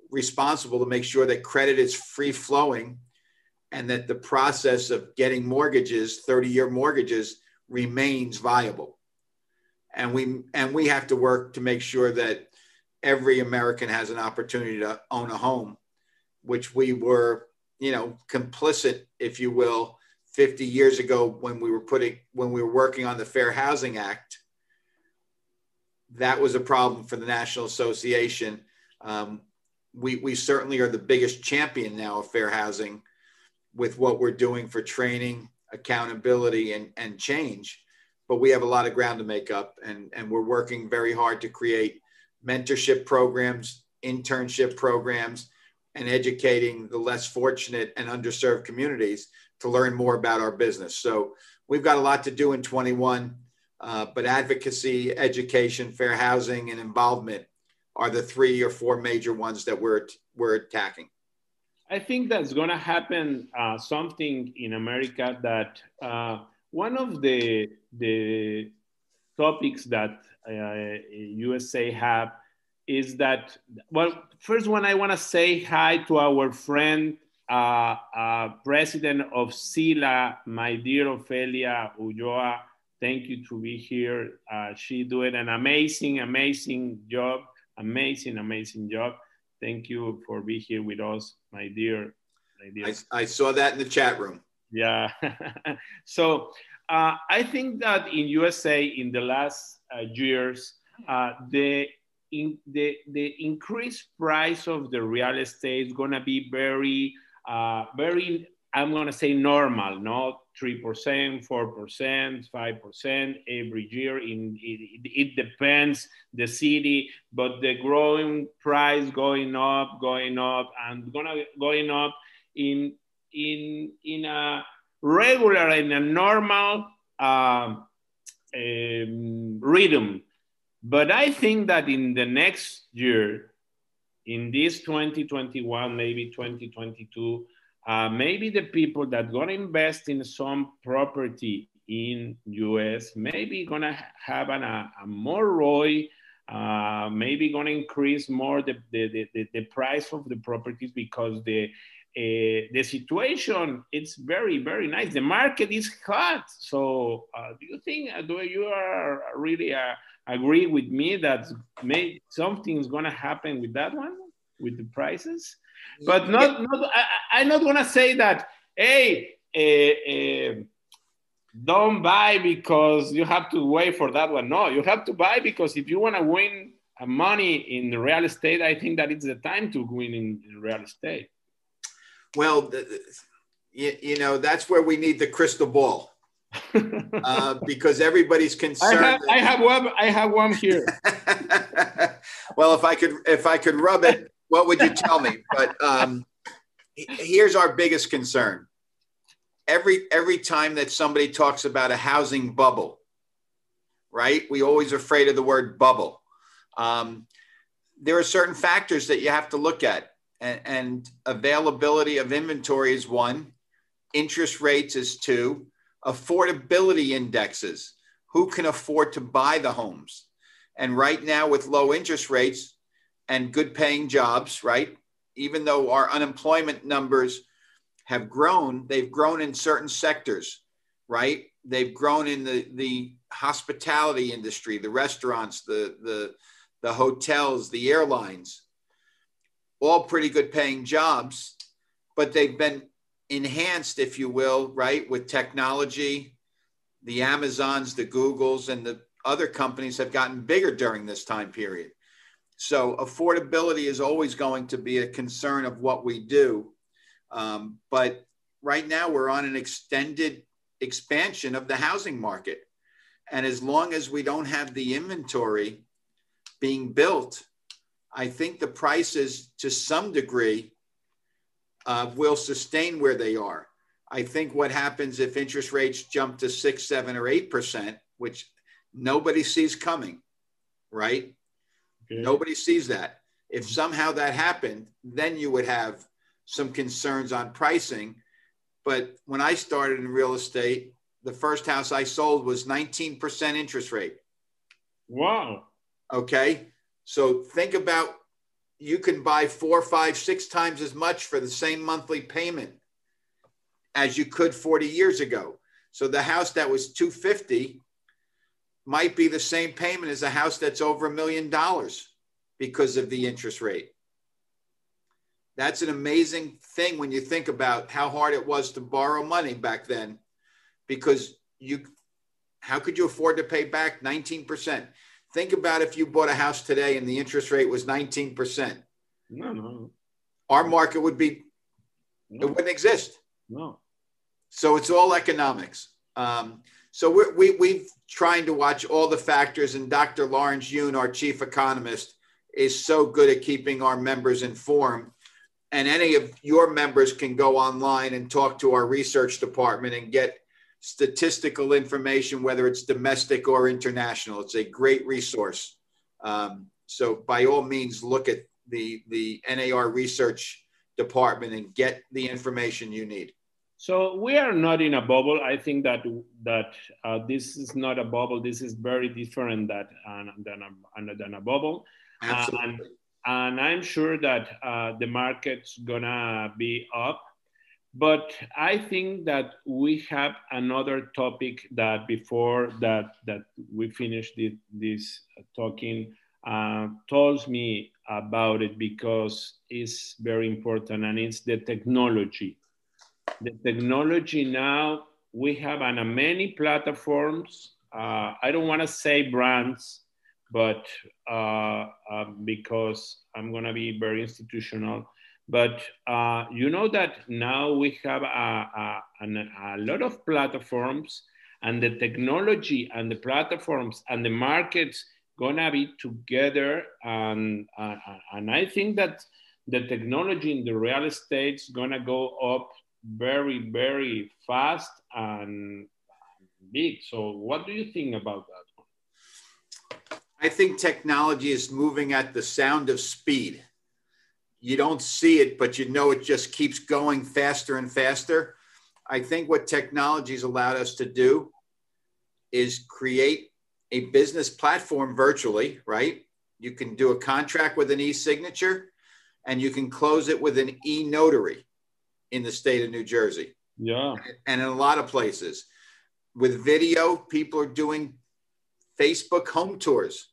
[SPEAKER 2] responsible to make sure that credit is free flowing and that the process of getting mortgages, 30 year mortgages, remains viable. And we, and we have to work to make sure that every American has an opportunity to own a home, which we were, you know, complicit, if you will, 50 years ago when we were putting, when we were working on the Fair Housing Act. That was a problem for the National Association. Um, we, we certainly are the biggest champion now of fair housing with what we're doing for training, accountability, and, and change. But we have a lot of ground to make up, and, and we're working very hard to create mentorship programs, internship programs, and educating the less fortunate and underserved communities to learn more about our business. So we've got a lot to do in 21, uh, but advocacy, education, fair housing, and involvement are the three or four major ones that we're we're attacking.
[SPEAKER 1] I think that's going to happen uh, something in America that uh, one of the the topics that uh, USA have is that well first one I want to say hi to our friend uh, uh, president of CILA, my dear Ophelia Ulloa. Thank you to be here. Uh, she doing an amazing, amazing job amazing, amazing job. Thank you for being here with us, my dear.
[SPEAKER 2] My dear. I, I saw that in the chat room.
[SPEAKER 1] Yeah. so uh, I think that in USA in the last uh, years, uh, the in the the increased price of the real estate is going to be very uh, very I'm going to say normal, not 3%, 4%, 5% every year. In, it, it, depends the city, but the growing price going up, going up, and gonna going up in in in a regular in a normal uh, um, rhythm. But I think that in the next year, in this 2021, maybe 2022 uh, maybe the people that gonna invest in some property in US maybe gonna have an, a, a more ROI, uh, maybe gonna increase more the, the, the, the, price of the properties because the uh, the situation it's very very nice. The market is hot. So uh, do you think uh, do you are really uh, agree with me that may something's gonna happen with that one with the prices? But not, not I, am not gonna say that. Hey, uh, uh, don't buy because you have to wait for that one. No, you have to buy because if you want to win money in real estate, I think that it's the time to win in, in real estate.
[SPEAKER 2] Well, the, the, you, you, know that's where we need the crystal ball. uh, because everybody's concerned.
[SPEAKER 1] I have, I have one. I have one here.
[SPEAKER 2] well, if I could, if I could rub it what would you tell me? But um, here's our biggest concern. Every every time that somebody talks about a housing bubble, right? We always afraid of the word bubble. Um, there are certain factors that you have to look at, and, and availability of inventory is one, interest rates is two, affordability indexes. Who can afford to buy the homes? And right now, with low interest rates and good paying jobs, right? Even though our unemployment numbers have grown, they've grown in certain sectors, right? They've grown in the, the hospitality industry, the restaurants, the, the, the hotels, the airlines, all pretty good paying jobs, but they've been enhanced, if you will, right, with technology. The Amazons, the Googles, and the other companies have gotten bigger during this time period. So affordability is always going to be a concern of what we do. Um, but right now we're on an extended expansion of the housing market. And as long as we don't have the inventory being built, I think the prices to some degree uh, will sustain where they are. I think what happens if interest rates jump to six, seven, or eight percent, which nobody sees coming, right? Okay. Nobody sees that. If somehow that happened, then you would have some concerns on pricing. But when I started in real estate, the first house I sold was 19% interest rate.
[SPEAKER 1] Wow.
[SPEAKER 2] Okay. So think about you can buy four, five, six times as much for the same monthly payment as you could 40 years ago. So the house that was 250 might be the same payment as a house that's over a million dollars because of the interest rate. That's an amazing thing when you think about how hard it was to borrow money back then because you how could you afford to pay back 19%? Think about if you bought a house today and the interest rate was 19%.
[SPEAKER 1] No, no.
[SPEAKER 2] Our market would be, no. it wouldn't exist.
[SPEAKER 1] No.
[SPEAKER 2] So it's all economics. Um, so we're, we, we've trying to watch all the factors, and Dr. Lawrence Yun, our chief economist, is so good at keeping our members informed. And any of your members can go online and talk to our research department and get statistical information, whether it's domestic or international. It's a great resource. Um, so by all means, look at the, the NAR research department and get the information you need.
[SPEAKER 1] So we are not in a bubble. I think that that uh, this is not a bubble. This is very different that, uh, than, a, than a bubble.
[SPEAKER 2] Absolutely.
[SPEAKER 1] and, and I'm sure that uh, the market's gonna be up but I think that we have another topic that before that that we finish this, this talking uh, tells me about it because it's very important and it's the technology. The technology now we have on many platforms. Uh, I don't want to say brands, but uh, uh because I'm gonna be very institutional but uh, you know that now we have a, a, a, lot of platforms and the technology and the platforms and the markets gonna be together and, uh, and I think that the technology in the real estate is gonna go up very, very fast and big. So what do you think about that?
[SPEAKER 2] I think technology is moving at the sound of speed you don't see it, but you know it just keeps going faster and faster. I think what technology has allowed us to do is create a business platform virtually, right? You can do a contract with an e signature and you can close it with an e notary in the state of New Jersey.
[SPEAKER 1] Yeah.
[SPEAKER 2] And in a lot of places. With video, people are doing Facebook home tours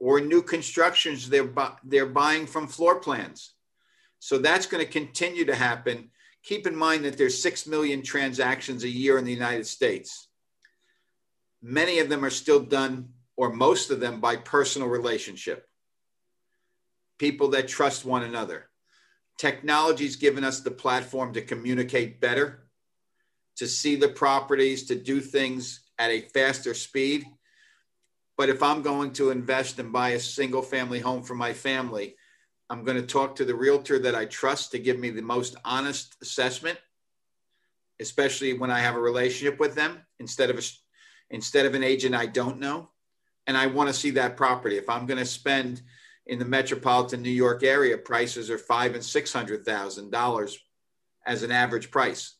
[SPEAKER 2] or new constructions they're, bu- they're buying from floor plans. So that's going to continue to happen. Keep in mind that there's 6 million transactions a year in the United States. Many of them are still done, or most of them, by personal relationship. People that trust one another. Technology's given us the platform to communicate better, to see the properties, to do things at a faster speed but if I'm going to invest and buy a single family home for my family, I'm going to talk to the realtor that I trust to give me the most honest assessment, especially when I have a relationship with them instead of a, instead of an agent I don't know. And I want to see that property. If I'm going to spend in the metropolitan New York area, prices are five and six hundred thousand dollars as an average price.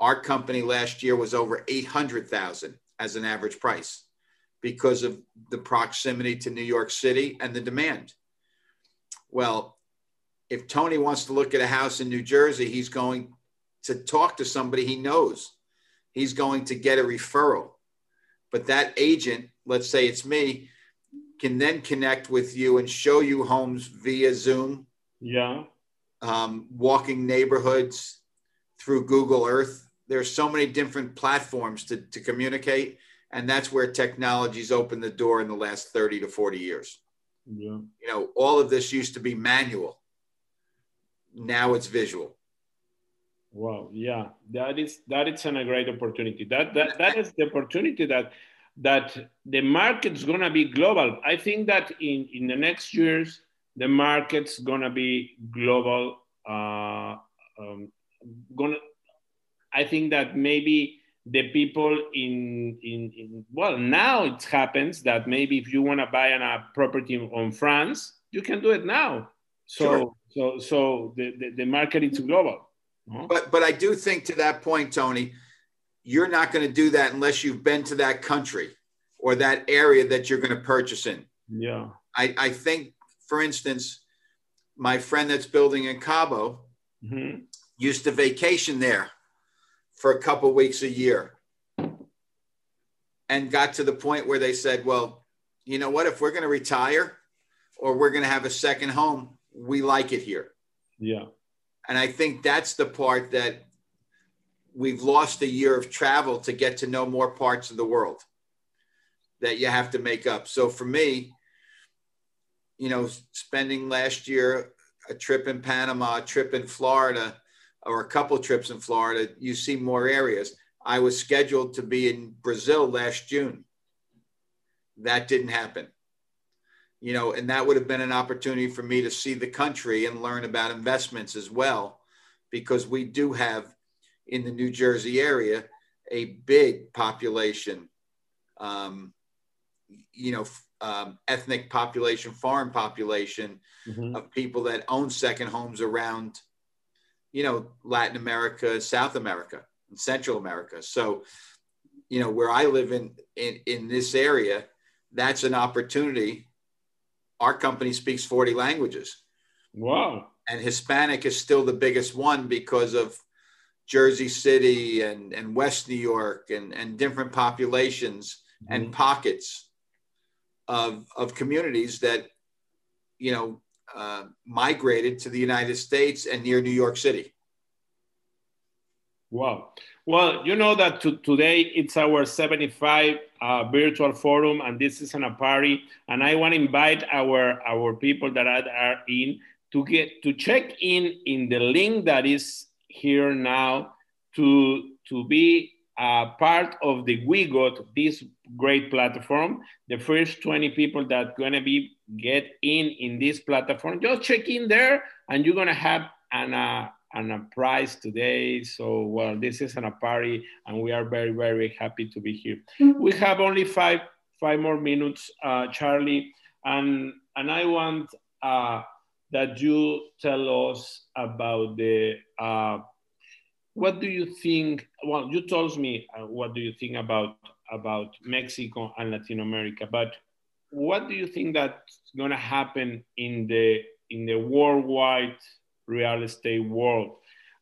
[SPEAKER 2] Our company last year was over eight hundred thousand as an average price because of the proximity to New York City and the demand. Well, if Tony wants to look at a house in New Jersey, he's going to talk to somebody he knows. He's going to get a referral. But that agent, let's say it's me, can then connect with you and show you homes via Zoom.
[SPEAKER 1] Yeah.
[SPEAKER 2] Um, walking neighborhoods through Google Earth. There's so many different platforms to, to communicate. And that's where technology's opened the door in the last 30 to 40 years.
[SPEAKER 1] Yeah.
[SPEAKER 2] You know, all of this used to be manual. Now it's visual.
[SPEAKER 1] Wow, yeah, that is that is an, a great opportunity. That that that is the opportunity that that the market's gonna be global. I think that in in the next years the market's gonna be global. Uh, um, gonna, I think that maybe the people in, in, in well now it happens that maybe if you want to buy an, a property on France, you can do it now. So sure. so so the, the, the market is global.
[SPEAKER 2] But but I do think to that point, Tony, you're not going to do that unless you've been to that country or that area that you're going to purchase in.
[SPEAKER 1] Yeah.
[SPEAKER 2] I, I think, for instance, my friend that's building in Cabo
[SPEAKER 1] mm-hmm.
[SPEAKER 2] used to vacation there for a couple weeks a year and got to the point where they said, well, you know what? If we're going to retire or we're going to have a second home, we like it here.
[SPEAKER 1] Yeah.
[SPEAKER 2] And I think that's the part that we've lost a year of travel to get to know more parts of the world that you have to make up. So for me, you know, spending last year a trip in Panama, a trip in Florida, or a couple trips in Florida, you see more areas. I was scheduled to be in Brazil last June. That didn't happen. You know, and that would have been an opportunity for me to see the country and learn about investments as well, because we do have in the New Jersey area a big population, um, you know, um, ethnic population, foreign population
[SPEAKER 1] mm-hmm.
[SPEAKER 2] of people that own second homes around you know, Latin America, South America, and Central America. So, you know, where I live in, in, in this area, that's an opportunity. Our company speaks 40 languages.
[SPEAKER 1] Wow.
[SPEAKER 2] And Hispanic is still the biggest one because of Jersey City and, and West New York and, and different populations mm-hmm. and pockets of, of communities that, you know, uh, migrated to the United States and near New York City.
[SPEAKER 1] Wow. Well, you know that to, today it's our 75 uh, virtual forum, and this is on a party. And I want to invite our our people that are, are in to get to check in in the link that is here now to to be uh, part of the We Got this great platform. The first 20 people that gonna be get in in this platform, just check in there, and you're gonna have an uh, an a prize today. So well, this is an a party, and we are very very happy to be here. We have only five five more minutes, uh, Charlie, and and I want uh, that you tell us about the uh, what do you think? Well, you told me uh, what do you think about about Mexico and Latin America, but what do you think that's going to happen in the in the worldwide real estate world?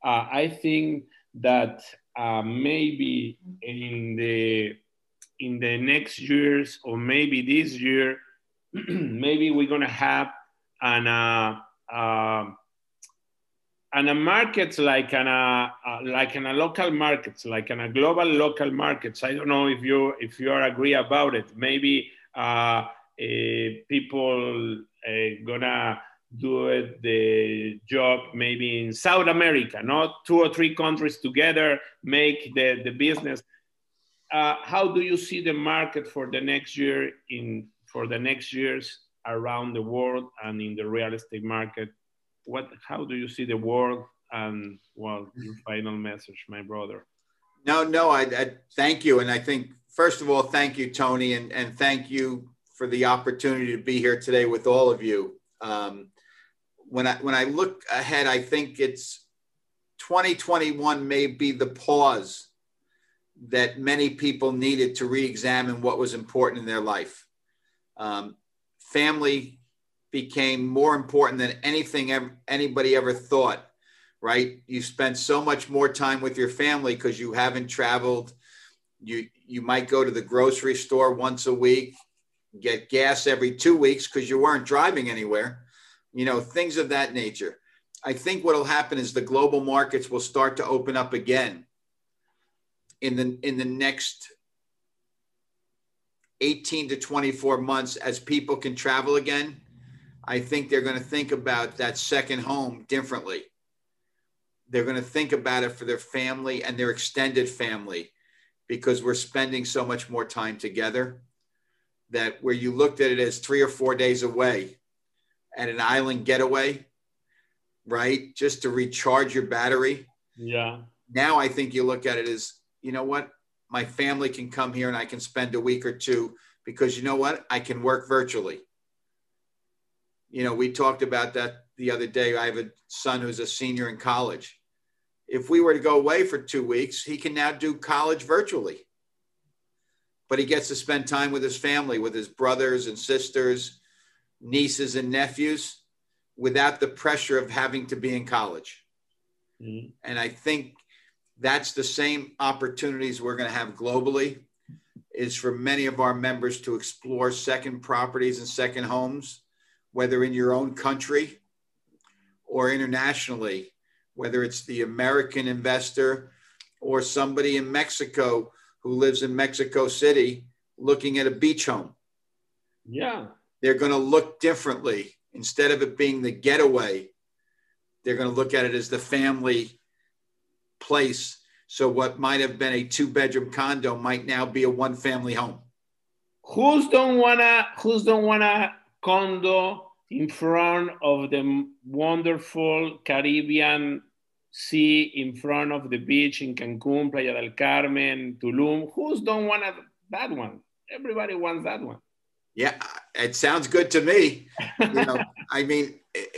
[SPEAKER 1] Uh, I think that uh, maybe in the in the next years or maybe this year, maybe we're going to have an uh, uh and a markets like an a, like in a local markets like in a global local markets i don't know if you if you are agree about it. Maybe uh, uh, people uh, gonna do it, the job maybe in south america not two or three countries together make the, the business. Uh, how do you see the market for the next year in for the next years around the world and in the real estate market what how do you see the world and well your final message my brother
[SPEAKER 2] No, no, I, I, thank you. And I think, first of all, thank you, Tony, and, and thank you for the opportunity to be here today with all of you. Um, when I when I look ahead, I think it's 2021 may be the pause that many people needed to re-examine what was important in their life. Um, family became more important than anything anybody ever thought. Right? You spend so much more time with your family because you haven't traveled. You you might go to the grocery store once a week, get gas every two weeks because you weren't driving anywhere you know, things of that nature. I think what will happen is the global markets will start to open up again in the in the next 18 to 24 months as people can travel again. I think they're going to think about that second home differently. They're going to think about it for their family and their extended family because we're spending so much more time together that where you looked at it as three or four days away at an island getaway, right? Just to recharge your battery.
[SPEAKER 1] Yeah.
[SPEAKER 2] Now I think you look at it as, you know what? My family can come here and I can spend a week or two because you know what? I can work virtually. You know, we talked about that the other day. I have a son who's a senior in college. If we were to go away for two weeks, he can now do college virtually. But he gets to spend time with his family, with his brothers and sisters, nieces and nephews without the pressure of having to be in college. Mm-hmm. And I think that's the same opportunities we're going to have globally is for many of our members to explore second properties and second homes, whether in your own country or internationally, whether it's the American investor or somebody in Mexico who lives in Mexico City looking at a beach home.
[SPEAKER 1] Yeah
[SPEAKER 2] they're going to look differently. Instead of it being the getaway, they're going to look at it as the family place. So what might have been a two bedroom condo might now be a one family home.
[SPEAKER 1] Who's don't wanna who's don't wanna condo in front of the wonderful Caribbean sea in front of the beach in Cancun, Playa del Carmen, Tulum? Who's don't wanna that one? Everybody wants that one.
[SPEAKER 2] Yeah, it sounds good to me. You know, I mean,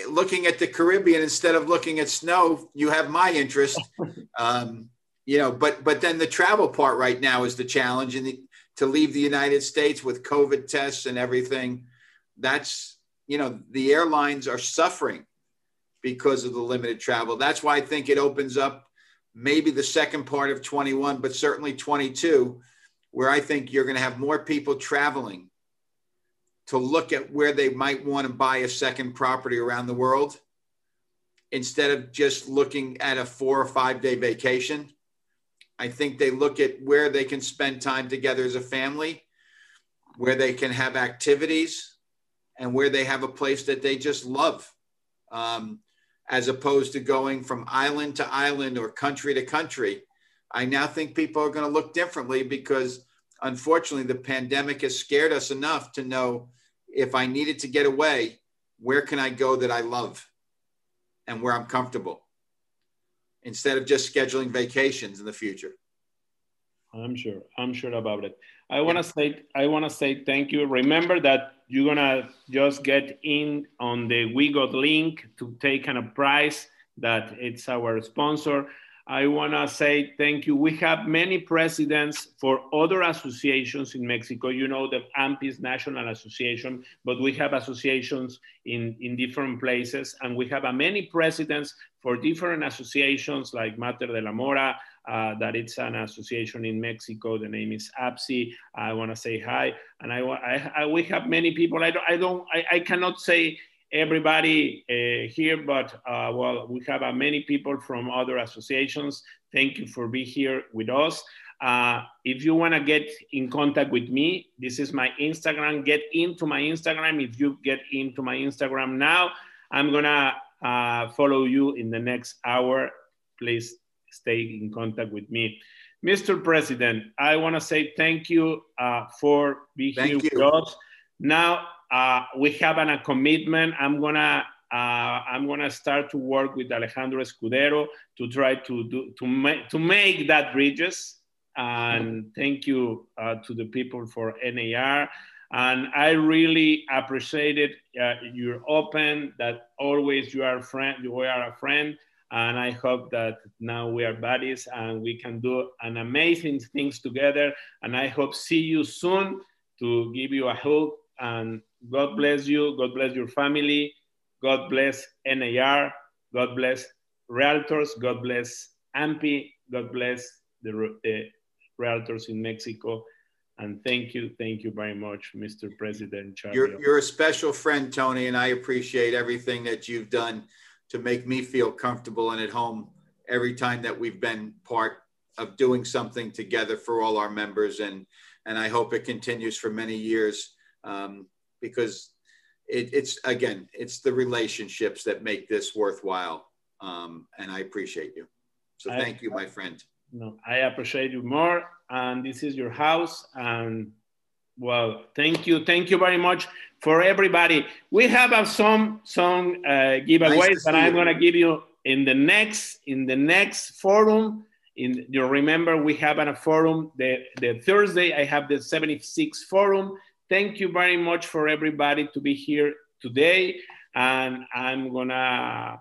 [SPEAKER 2] looking at the Caribbean instead of looking at snow, you have my interest. Um, you know, but but then the travel part right now is the challenge, and to leave the United States with COVID tests and everything, that's you know the airlines are suffering because of the limited travel. That's why I think it opens up maybe the second part of 21, but certainly 22, where I think you're going to have more people traveling to look at where they might want to buy a second property around the world instead of just looking at a four or five day vacation. I think they look at where they can spend time together as a family, where they can have activities, and where they have a place that they just love, um, as opposed to going from island to island or country to country. I now think people are going to look differently because unfortunately, the pandemic has scared us enough to know if I needed to get away, where can I go that I love and where I'm comfortable instead of just scheduling vacations in the future.
[SPEAKER 1] I'm sure. I'm sure about it. I want to say I want to say thank you. Remember that you're gonna just get in on the We Got link to take a prize that it's our sponsor. I want to say thank you. We have many presidents for other associations in Mexico. You know, the AMPIS National Association, but we have associations in, in different places. And we have many presidents for different associations like Mater de la Mora, uh, that it's an association in Mexico. The name is APSI. I want to say hi. And I, I, I, we have many people. I don't, I, don't, I, I cannot say everybody uh, here, but uh, well, we have uh, many people from other associations. Thank you for being here with us. Uh, if you want to get in contact with me, this is my Instagram. Get into my Instagram. If you get into my Instagram now, I'm gonna uh, follow you in the next hour. Please stay in contact with me. Mr. President, I want to say thank you uh, for being thank here you. with us. Now, uh, we have an, a commitment. I'm gonna uh, I'm gonna start to work with Alejandro Escudero to try to do to make to make that bridges. And thank you uh, to the people for NAR. And I really appreciated uh, you're open. That always you are friend. You are a friend. And I hope that now we are buddies and we can do an amazing things together. And I hope see you soon to give you a hug. And God bless you. God bless your family God bless NAR. God bless realtors. God bless AMPI. God bless the, realtors in Mexico. And thank you, thank you very much, Mr. President.
[SPEAKER 2] Charlie. You're, you're a special friend, Tony, and I appreciate everything that you've done to make me feel comfortable and at home every time that we've been part of doing something together for all our members. And, and I hope it continues for many years um, because it, it's again, it's the relationships that make this worthwhile. Um, and I appreciate you. So thank I, you, my friend.
[SPEAKER 1] No, I appreciate you more. And this is your house. And well, thank you, thank you very much for everybody. We have uh, some some uh, giveaways nice that I'm going to give you in the next in the next forum. In you remember we have a forum the the Thursday. I have the 76 forum thank you very much for everybody to be here today. And I'm gonna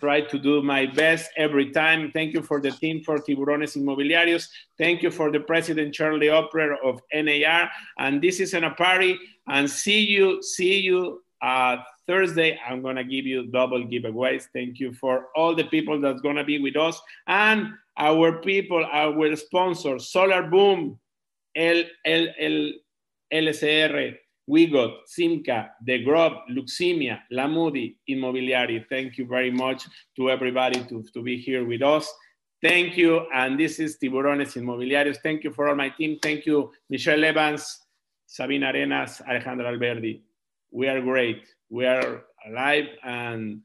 [SPEAKER 1] try to do my best every time. Thank you for the team for Tiburones Inmobiliarios. Thank you for the President Charlie Oppler of NAR. And this is in a party. And see you, see you uh, Thursday. I'm gonna give you double giveaways. Thank you for all the people that's gonna be with us and our people, our sponsor, Solar Boom, El, El, El, LCR, Wigot, Simca, The Grove, Luxemia, La Moody, Immobiliari. Thank you very much to everybody to, to be here with us. Thank you. And this is Tiburones Inmobiliarios. Thank you for all my team. Thank you, Michelle Evans, Sabina Arenas, Alejandro Alberdi. We are great. We are alive. And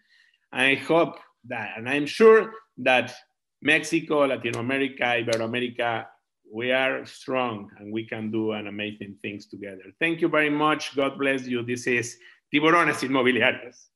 [SPEAKER 1] I hope that, and I'm sure that Mexico, Latin America, Iberoamerica we are strong and we can do an amazing things together. Thank you very much. God bless you. This is Tiburones Inmobiliarios.